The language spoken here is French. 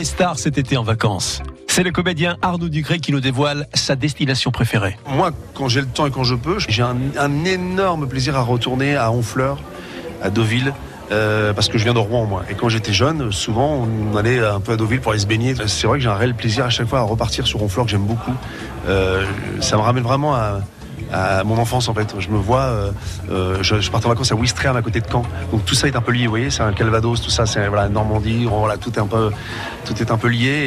les stars cet été en vacances. C'est le comédien Arnaud Dugré qui nous dévoile sa destination préférée. Moi, quand j'ai le temps et quand je peux, j'ai un, énorme plaisir à retourner à Honfleur, à Deauville. euh, parce que je viens de Rouen moi et quand j'étais jeune souvent on allait un peu à Deauville pour aller se baigner c'est vrai que j'ai un réel plaisir à chaque fois à repartir sur Honfleur que j'aime beaucoup Euh, ça me ramène vraiment à, à mon enfance en fait je me vois euh, euh, je, je partais en vacances à Ouistreham à côté de Caen. Donc tout ça est un peu lié vous voyez c'est un Calvados tout ça c'est voilà Normandie voilà tout un peu tout est un peu lié